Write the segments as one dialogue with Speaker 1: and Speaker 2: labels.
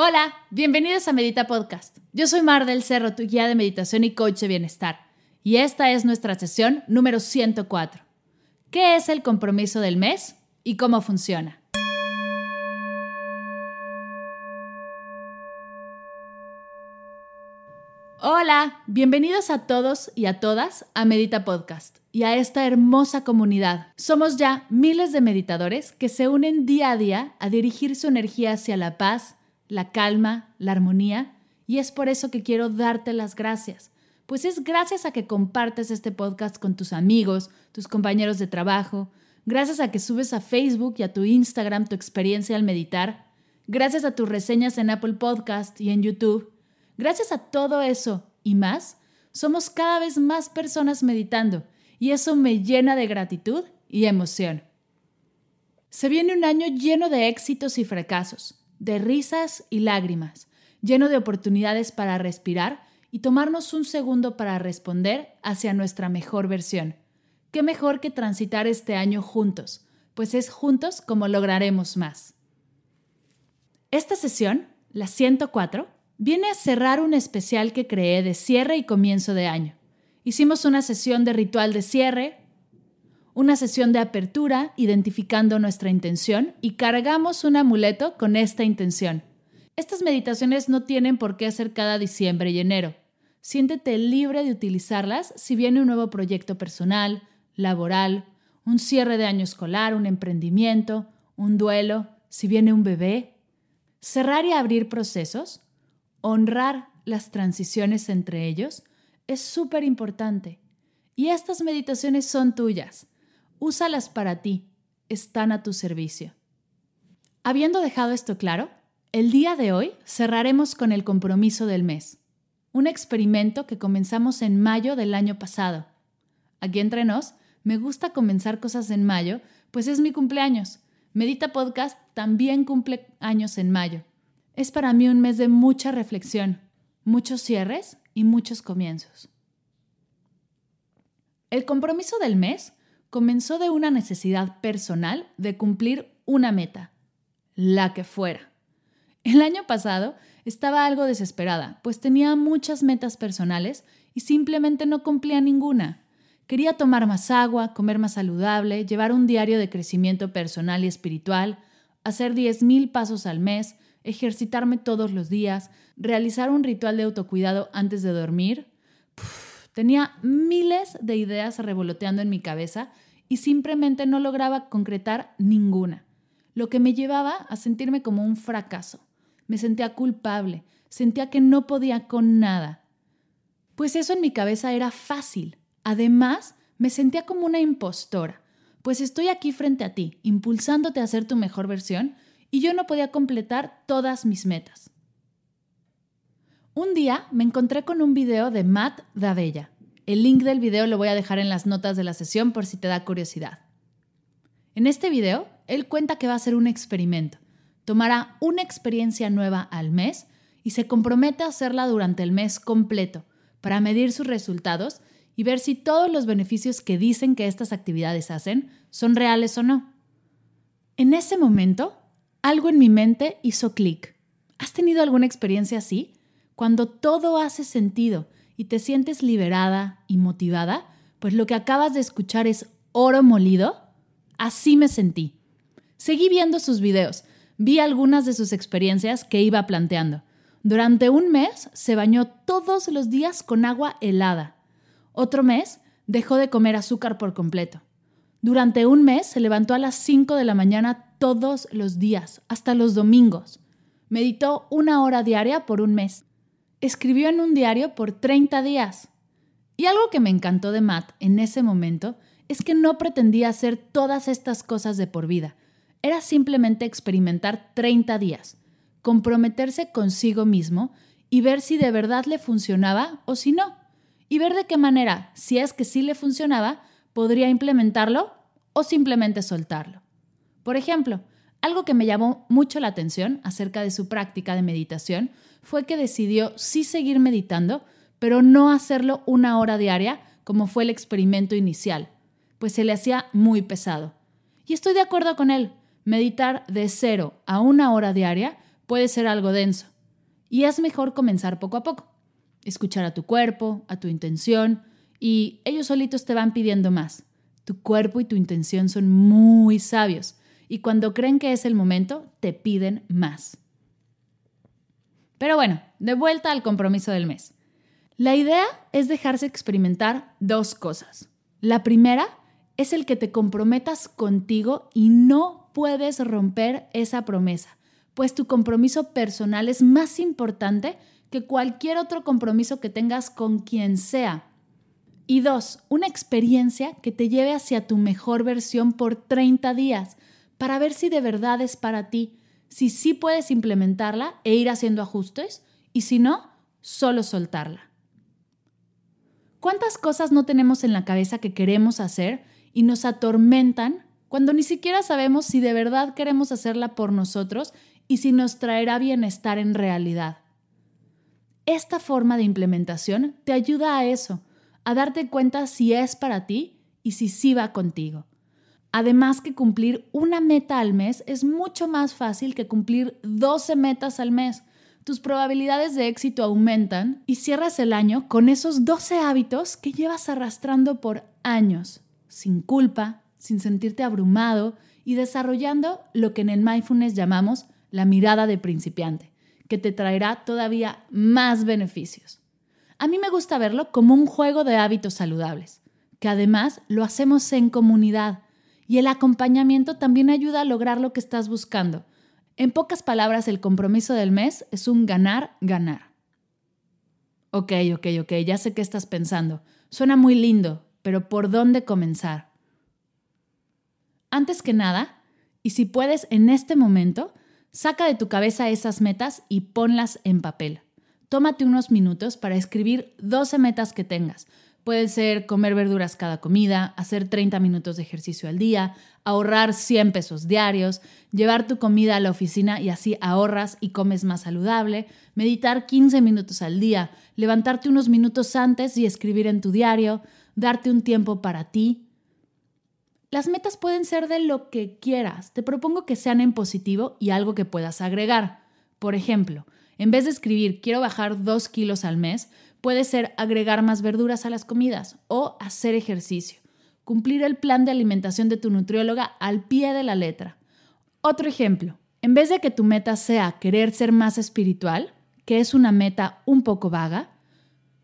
Speaker 1: Hola, bienvenidos a Medita Podcast. Yo soy Mar del Cerro, tu guía de meditación y coach de bienestar, y esta es nuestra sesión número 104. ¿Qué es el compromiso del mes y cómo funciona? Hola, bienvenidos a todos y a todas a Medita Podcast y a esta hermosa comunidad. Somos ya miles de meditadores que se unen día a día a dirigir su energía hacia la paz, la calma, la armonía, y es por eso que quiero darte las gracias, pues es gracias a que compartes este podcast con tus amigos, tus compañeros de trabajo, gracias a que subes a Facebook y a tu Instagram tu experiencia al meditar, gracias a tus reseñas en Apple Podcast y en YouTube, gracias a todo eso y más, somos cada vez más personas meditando, y eso me llena de gratitud y emoción. Se viene un año lleno de éxitos y fracasos de risas y lágrimas, lleno de oportunidades para respirar y tomarnos un segundo para responder hacia nuestra mejor versión. ¿Qué mejor que transitar este año juntos? Pues es juntos como lograremos más. Esta sesión, la 104, viene a cerrar un especial que creé de cierre y comienzo de año. Hicimos una sesión de ritual de cierre, una sesión de apertura identificando nuestra intención y cargamos un amuleto con esta intención. Estas meditaciones no tienen por qué hacer cada diciembre y enero. Siéntete libre de utilizarlas si viene un nuevo proyecto personal, laboral, un cierre de año escolar, un emprendimiento, un duelo, si viene un bebé. Cerrar y abrir procesos, honrar las transiciones entre ellos, es súper importante. Y estas meditaciones son tuyas. Úsalas para ti, están a tu servicio. Habiendo dejado esto claro, el día de hoy cerraremos con el compromiso del mes, un experimento que comenzamos en mayo del año pasado. Aquí entre nos, me gusta comenzar cosas en mayo, pues es mi cumpleaños. Medita Podcast también cumple años en mayo. Es para mí un mes de mucha reflexión, muchos cierres y muchos comienzos. El compromiso del mes comenzó de una necesidad personal de cumplir una meta, la que fuera. El año pasado estaba algo desesperada, pues tenía muchas metas personales y simplemente no cumplía ninguna. Quería tomar más agua, comer más saludable, llevar un diario de crecimiento personal y espiritual, hacer 10.000 pasos al mes, ejercitarme todos los días, realizar un ritual de autocuidado antes de dormir. Tenía miles de ideas revoloteando en mi cabeza y simplemente no lograba concretar ninguna, lo que me llevaba a sentirme como un fracaso. Me sentía culpable, sentía que no podía con nada. Pues eso en mi cabeza era fácil. Además, me sentía como una impostora, pues estoy aquí frente a ti, impulsándote a ser tu mejor versión, y yo no podía completar todas mis metas. Un día me encontré con un video de Matt Davella. El link del video lo voy a dejar en las notas de la sesión por si te da curiosidad. En este video, él cuenta que va a hacer un experimento. Tomará una experiencia nueva al mes y se compromete a hacerla durante el mes completo para medir sus resultados y ver si todos los beneficios que dicen que estas actividades hacen son reales o no. En ese momento, algo en mi mente hizo clic. ¿Has tenido alguna experiencia así? Cuando todo hace sentido y te sientes liberada y motivada, pues lo que acabas de escuchar es oro molido. Así me sentí. Seguí viendo sus videos, vi algunas de sus experiencias que iba planteando. Durante un mes se bañó todos los días con agua helada. Otro mes dejó de comer azúcar por completo. Durante un mes se levantó a las 5 de la mañana todos los días, hasta los domingos. Meditó una hora diaria por un mes escribió en un diario por 30 días. Y algo que me encantó de Matt en ese momento es que no pretendía hacer todas estas cosas de por vida. Era simplemente experimentar 30 días, comprometerse consigo mismo y ver si de verdad le funcionaba o si no. Y ver de qué manera, si es que sí le funcionaba, podría implementarlo o simplemente soltarlo. Por ejemplo, algo que me llamó mucho la atención acerca de su práctica de meditación fue que decidió sí seguir meditando, pero no hacerlo una hora diaria como fue el experimento inicial, pues se le hacía muy pesado. Y estoy de acuerdo con él, meditar de cero a una hora diaria puede ser algo denso, y es mejor comenzar poco a poco. Escuchar a tu cuerpo, a tu intención, y ellos solitos te van pidiendo más. Tu cuerpo y tu intención son muy sabios, y cuando creen que es el momento, te piden más. Pero bueno, de vuelta al compromiso del mes. La idea es dejarse experimentar dos cosas. La primera es el que te comprometas contigo y no puedes romper esa promesa, pues tu compromiso personal es más importante que cualquier otro compromiso que tengas con quien sea. Y dos, una experiencia que te lleve hacia tu mejor versión por 30 días para ver si de verdad es para ti, si sí puedes implementarla e ir haciendo ajustes y si no, solo soltarla. ¿Cuántas cosas no tenemos en la cabeza que queremos hacer y nos atormentan cuando ni siquiera sabemos si de verdad queremos hacerla por nosotros y si nos traerá bienestar en realidad? Esta forma de implementación te ayuda a eso, a darte cuenta si es para ti y si sí va contigo. Además que cumplir una meta al mes es mucho más fácil que cumplir 12 metas al mes tus probabilidades de éxito aumentan y cierras el año con esos 12 hábitos que llevas arrastrando por años, sin culpa, sin sentirte abrumado y desarrollando lo que en el mindfulness llamamos la mirada de principiante, que te traerá todavía más beneficios. A mí me gusta verlo como un juego de hábitos saludables, que además lo hacemos en comunidad y el acompañamiento también ayuda a lograr lo que estás buscando, en pocas palabras, el compromiso del mes es un ganar-ganar. Ok, ok, ok, ya sé qué estás pensando. Suena muy lindo, pero ¿por dónde comenzar? Antes que nada, y si puedes en este momento, saca de tu cabeza esas metas y ponlas en papel. Tómate unos minutos para escribir 12 metas que tengas, Puede ser comer verduras cada comida, hacer 30 minutos de ejercicio al día, ahorrar 100 pesos diarios, llevar tu comida a la oficina y así ahorras y comes más saludable, meditar 15 minutos al día, levantarte unos minutos antes y escribir en tu diario, darte un tiempo para ti. Las metas pueden ser de lo que quieras. Te propongo que sean en positivo y algo que puedas agregar. Por ejemplo, en vez de escribir quiero bajar 2 kilos al mes, Puede ser agregar más verduras a las comidas o hacer ejercicio. Cumplir el plan de alimentación de tu nutrióloga al pie de la letra. Otro ejemplo, en vez de que tu meta sea querer ser más espiritual, que es una meta un poco vaga,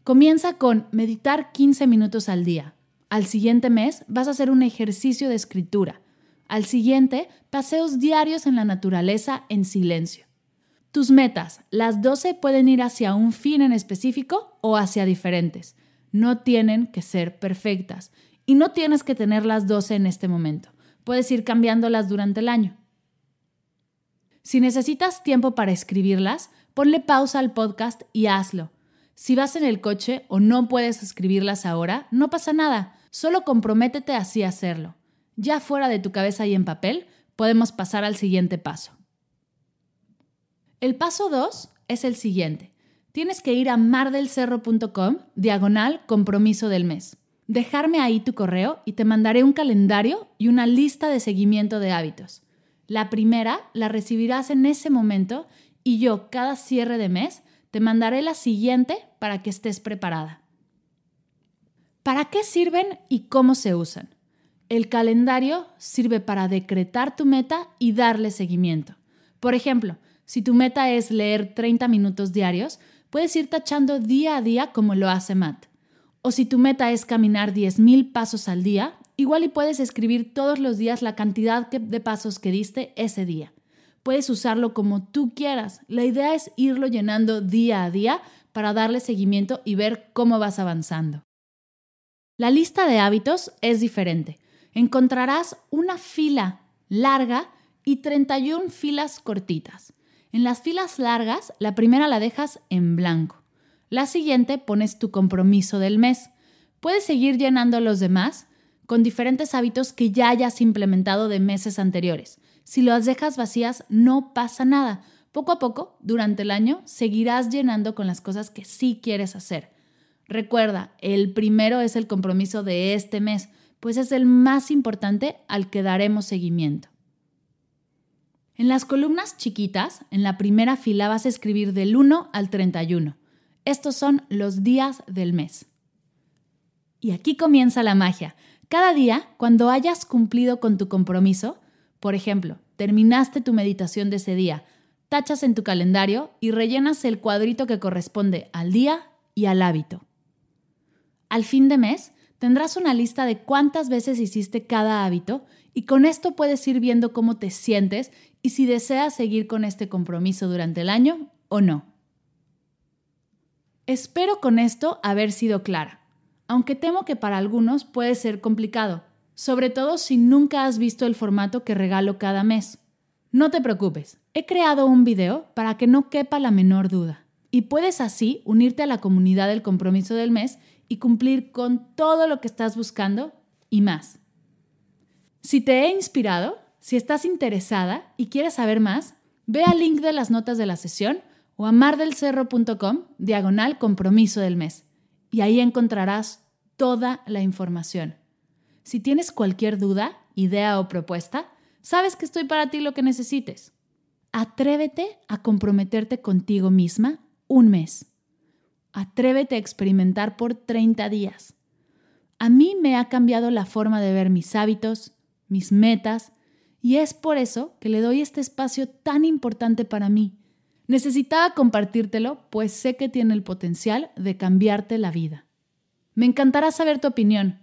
Speaker 1: comienza con meditar 15 minutos al día. Al siguiente mes vas a hacer un ejercicio de escritura. Al siguiente, paseos diarios en la naturaleza en silencio. Tus metas, las 12 pueden ir hacia un fin en específico o hacia diferentes. No tienen que ser perfectas y no tienes que tener las 12 en este momento. Puedes ir cambiándolas durante el año. Si necesitas tiempo para escribirlas, ponle pausa al podcast y hazlo. Si vas en el coche o no puedes escribirlas ahora, no pasa nada, solo comprométete así a hacerlo. Ya fuera de tu cabeza y en papel, podemos pasar al siguiente paso. El paso 2 es el siguiente. Tienes que ir a mardelcerro.com, diagonal compromiso del mes. Dejarme ahí tu correo y te mandaré un calendario y una lista de seguimiento de hábitos. La primera la recibirás en ese momento y yo cada cierre de mes te mandaré la siguiente para que estés preparada. ¿Para qué sirven y cómo se usan? El calendario sirve para decretar tu meta y darle seguimiento. Por ejemplo, si tu meta es leer 30 minutos diarios, puedes ir tachando día a día como lo hace Matt. O si tu meta es caminar 10.000 pasos al día, igual y puedes escribir todos los días la cantidad de pasos que diste ese día. Puedes usarlo como tú quieras. La idea es irlo llenando día a día para darle seguimiento y ver cómo vas avanzando. La lista de hábitos es diferente. Encontrarás una fila larga y 31 filas cortitas. En las filas largas, la primera la dejas en blanco. La siguiente pones tu compromiso del mes. Puedes seguir llenando los demás con diferentes hábitos que ya hayas implementado de meses anteriores. Si las dejas vacías, no pasa nada. Poco a poco, durante el año, seguirás llenando con las cosas que sí quieres hacer. Recuerda, el primero es el compromiso de este mes, pues es el más importante al que daremos seguimiento. En las columnas chiquitas, en la primera fila vas a escribir del 1 al 31. Estos son los días del mes. Y aquí comienza la magia. Cada día, cuando hayas cumplido con tu compromiso, por ejemplo, terminaste tu meditación de ese día, tachas en tu calendario y rellenas el cuadrito que corresponde al día y al hábito. Al fin de mes, tendrás una lista de cuántas veces hiciste cada hábito y con esto puedes ir viendo cómo te sientes y si deseas seguir con este compromiso durante el año o no. Espero con esto haber sido clara aunque temo que para algunos puede ser complicado, sobre todo si nunca has visto el formato que regalo cada mes. No te preocupes, he creado un video para que no quepa la menor duda, y puedes así unirte a la comunidad del compromiso del mes y cumplir con todo lo que estás buscando y más. Si te he inspirado, si estás interesada y quieres saber más, ve al link de las notas de la sesión o a mardelcerro.com diagonal compromiso del mes y ahí encontrarás toda la información. Si tienes cualquier duda, idea o propuesta, sabes que estoy para ti lo que necesites. Atrévete a comprometerte contigo misma un mes. Atrévete a experimentar por 30 días. A mí me ha cambiado la forma de ver mis hábitos, mis metas, y es por eso que le doy este espacio tan importante para mí. Necesitaba compartírtelo, pues sé que tiene el potencial de cambiarte la vida. Me encantará saber tu opinión.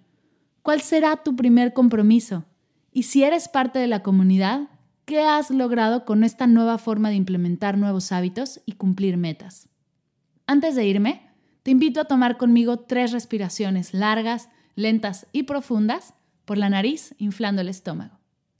Speaker 1: ¿Cuál será tu primer compromiso? Y si eres parte de la comunidad, ¿qué has logrado con esta nueva forma de implementar nuevos hábitos y cumplir metas? Antes de irme, te invito a tomar conmigo tres respiraciones largas, lentas y profundas por la nariz, inflando el estómago.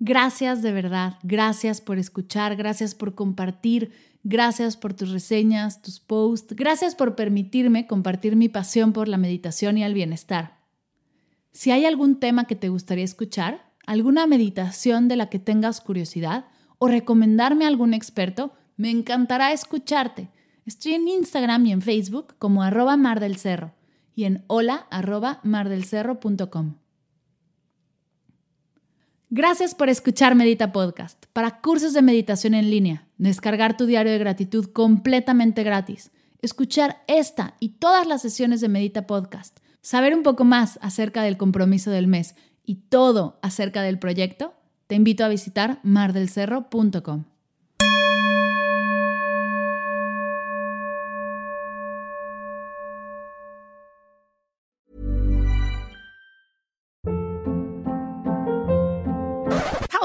Speaker 1: Gracias de verdad, gracias por escuchar, gracias por compartir Gracias por tus reseñas, tus posts. Gracias por permitirme compartir mi pasión por la meditación y el bienestar. Si hay algún tema que te gustaría escuchar, alguna meditación de la que tengas curiosidad o recomendarme a algún experto, me encantará escucharte. Estoy en Instagram y en Facebook como arroba mar del cerro y en hola arroba mardelcerro.com. Gracias por escuchar Medita Podcast. Para cursos de meditación en línea, descargar tu diario de gratitud completamente gratis, escuchar esta y todas las sesiones de Medita Podcast, saber un poco más acerca del compromiso del mes y todo acerca del proyecto, te invito a visitar mardelcerro.com.